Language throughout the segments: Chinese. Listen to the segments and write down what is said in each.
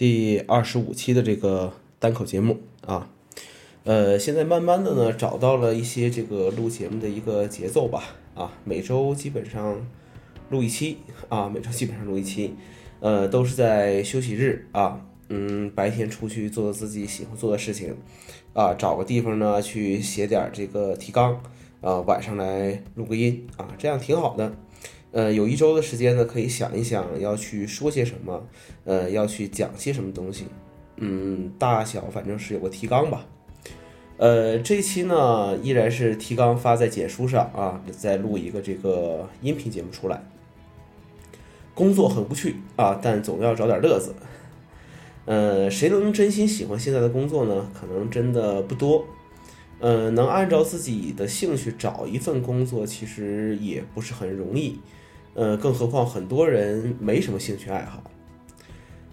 第二十五期的这个单口节目啊，呃，现在慢慢的呢找到了一些这个录节目的一个节奏吧啊，每周基本上录一期啊，每周基本上录一期，呃，都是在休息日啊，嗯，白天出去做自己喜欢做的事情啊，找个地方呢去写点这个提纲啊，晚上来录个音啊，这样挺好的。呃，有一周的时间呢，可以想一想要去说些什么，呃，要去讲些什么东西，嗯，大小反正是有个提纲吧。呃，这期呢依然是提纲发在简书上啊，再录一个这个音频节目出来。工作很无趣啊，但总要找点乐子。呃，谁能真心喜欢现在的工作呢？可能真的不多。呃，能按照自己的兴趣找一份工作，其实也不是很容易。呃，更何况很多人没什么兴趣爱好。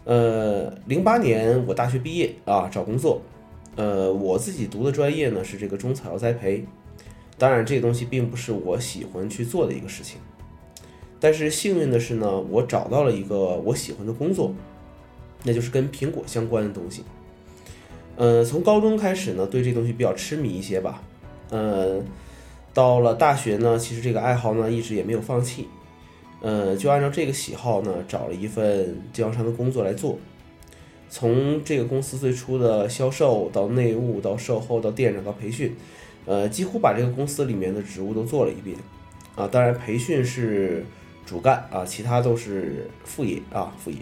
呃，零八年我大学毕业啊，找工作。呃，我自己读的专业呢是这个中草药栽培，当然这个东西并不是我喜欢去做的一个事情。但是幸运的是呢，我找到了一个我喜欢的工作，那就是跟苹果相关的东西。呃，从高中开始呢，对这东西比较痴迷一些吧。呃，到了大学呢，其实这个爱好呢一直也没有放弃。呃，就按照这个喜好呢，找了一份经销商的工作来做。从这个公司最初的销售到内务到售后到店长到培训，呃，几乎把这个公司里面的职务都做了一遍。啊，当然培训是主干啊，其他都是副业啊，副业。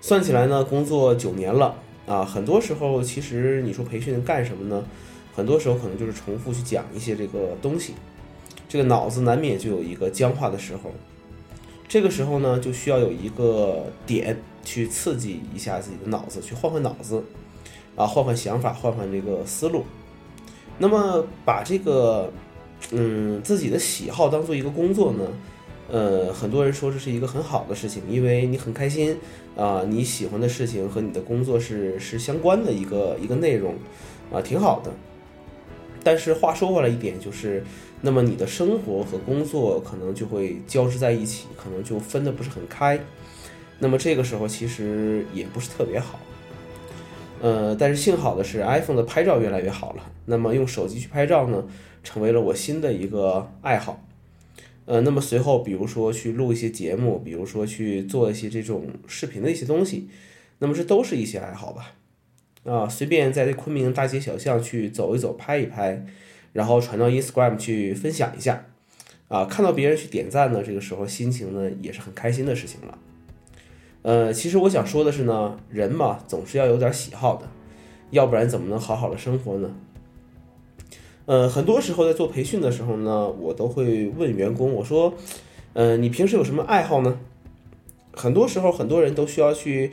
算起来呢，工作九年了啊，很多时候其实你说培训干什么呢？很多时候可能就是重复去讲一些这个东西。这个脑子难免就有一个僵化的时候，这个时候呢，就需要有一个点去刺激一下自己的脑子，去换换脑子，啊，换换想法，换换这个思路。那么把这个，嗯，自己的喜好当做一个工作呢，呃，很多人说这是一个很好的事情，因为你很开心啊，你喜欢的事情和你的工作是是相关的一个一个内容，啊，挺好的。但是话说回来一点就是。那么你的生活和工作可能就会交织在一起，可能就分得不是很开。那么这个时候其实也不是特别好。呃，但是幸好的是，iPhone 的拍照越来越好了。那么用手机去拍照呢，成为了我新的一个爱好。呃，那么随后比如说去录一些节目，比如说去做一些这种视频的一些东西，那么这都是一些爱好吧。啊，随便在这昆明大街小巷去走一走，拍一拍。然后传到 Instagram 去分享一下，啊，看到别人去点赞呢，这个时候心情呢也是很开心的事情了。呃，其实我想说的是呢，人嘛总是要有点喜好的，要不然怎么能好好的生活呢？呃，很多时候在做培训的时候呢，我都会问员工，我说，呃，你平时有什么爱好呢？很多时候很多人都需要去，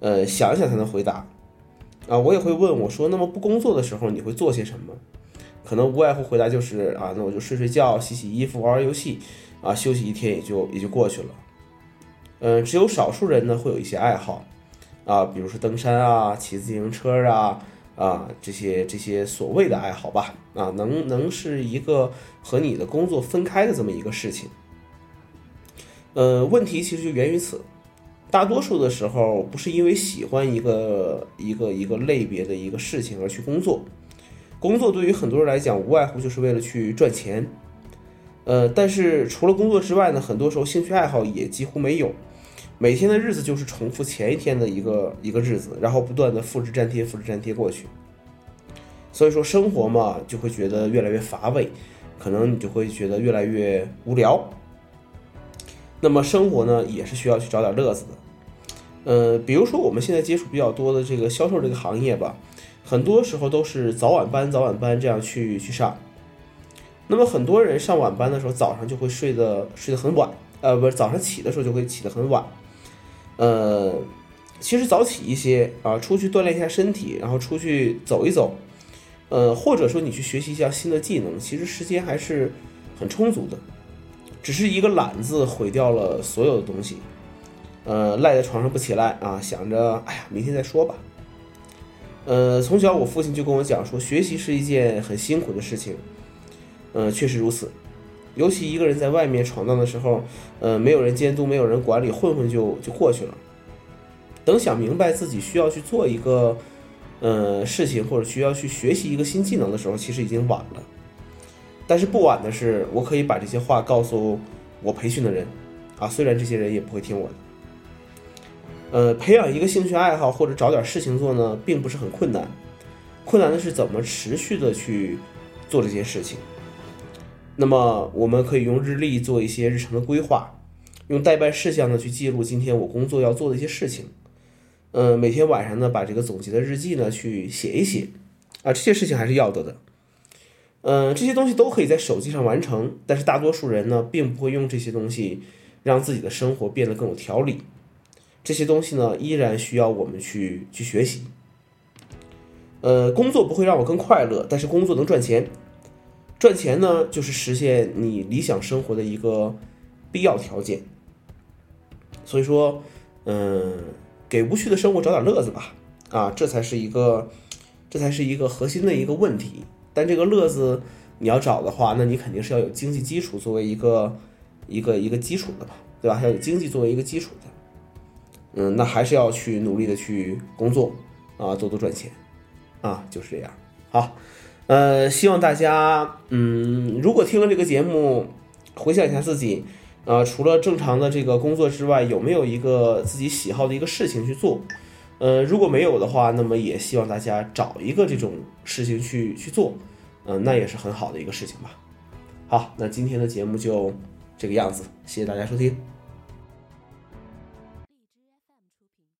呃，想一想才能回答。啊，我也会问我说，那么不工作的时候你会做些什么？可能无外乎回答就是啊，那我就睡睡觉、洗洗衣服、玩玩游戏，啊，休息一天也就也就过去了。嗯，只有少数人呢会有一些爱好，啊，比如说登山啊、骑自行车啊，啊，这些这些所谓的爱好吧，啊，能能是一个和你的工作分开的这么一个事情。呃，问题其实就源于此，大多数的时候不是因为喜欢一个一个一个类别的一个事情而去工作。工作对于很多人来讲，无外乎就是为了去赚钱，呃，但是除了工作之外呢，很多时候兴趣爱好也几乎没有，每天的日子就是重复前一天的一个一个日子，然后不断的复制粘贴，复制粘贴过去。所以说生活嘛，就会觉得越来越乏味，可能你就会觉得越来越无聊。那么生活呢，也是需要去找点乐子的，呃，比如说我们现在接触比较多的这个销售这个行业吧。很多时候都是早晚班、早晚班这样去去上，那么很多人上晚班的时候，早上就会睡得睡得很晚，呃，不是早上起的时候就会起得很晚，呃，其实早起一些啊，出去锻炼一下身体，然后出去走一走，呃，或者说你去学习一下新的技能，其实时间还是很充足的，只是一个懒字毁掉了所有的东西，呃，赖在床上不起来啊，想着哎呀，明天再说吧。呃，从小我父亲就跟我讲说，学习是一件很辛苦的事情。嗯，确实如此。尤其一个人在外面闯荡的时候，呃，没有人监督，没有人管理，混混就就过去了。等想明白自己需要去做一个呃事情，或者需要去学习一个新技能的时候，其实已经晚了。但是不晚的是，我可以把这些话告诉我培训的人，啊，虽然这些人也不会听我的。呃，培养一个兴趣爱好或者找点事情做呢，并不是很困难，困难的是怎么持续的去做这件事情。那么，我们可以用日历做一些日程的规划。用代办事项呢去记录今天我工作要做的一些事情，呃，每天晚上呢把这个总结的日记呢去写一写，啊，这些事情还是要得的，嗯，这些东西都可以在手机上完成，但是大多数人呢并不会用这些东西让自己的生活变得更有条理，这些东西呢依然需要我们去去学习，呃，工作不会让我更快乐，但是工作能赚钱，赚钱呢就是实现你理想生活的一个必要条件。所以说，嗯，给无趣的生活找点乐子吧，啊，这才是一个，这才是一个核心的一个问题。但这个乐子你要找的话，那你肯定是要有经济基础作为一个一个一个基础的吧，对吧？要有经济作为一个基础的，嗯，那还是要去努力的去工作啊，多多赚钱啊，就是这样。好，呃，希望大家，嗯，如果听了这个节目，回想一下自己。呃，除了正常的这个工作之外，有没有一个自己喜好的一个事情去做？呃，如果没有的话，那么也希望大家找一个这种事情去去做，嗯，那也是很好的一个事情吧。好，那今天的节目就这个样子，谢谢大家收听。